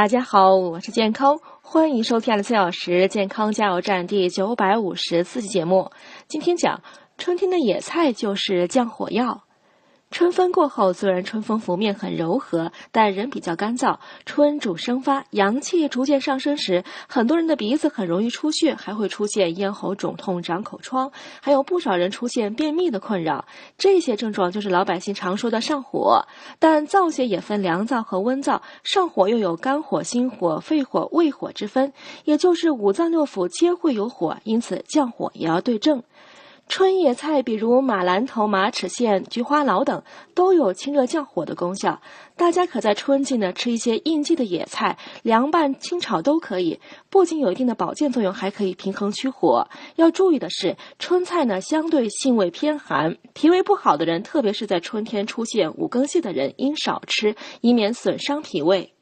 大家好，我是健康，欢迎收听二十四小时健康加油站第九百五十四期节目。今天讲春天的野菜就是降火药。春分过后，虽然春风拂面很柔和，但仍比较干燥。春主生发，阳气逐渐上升时，很多人的鼻子很容易出血，还会出现咽喉肿痛、长口疮，还有不少人出现便秘的困扰。这些症状就是老百姓常说的上火。但燥邪也分凉燥和温燥，上火又有肝火、心火、肺火、胃火之分，也就是五脏六腑皆会有火，因此降火也要对症。春野菜，比如马兰头、马齿苋、菊花脑等，都有清热降火的功效。大家可在春季呢吃一些应季的野菜，凉拌、清炒都可以。不仅有一定的保健作用，还可以平衡驱火。要注意的是，春菜呢相对性味偏寒，脾胃不好的人，特别是在春天出现五更泻的人，应少吃，以免损伤脾胃。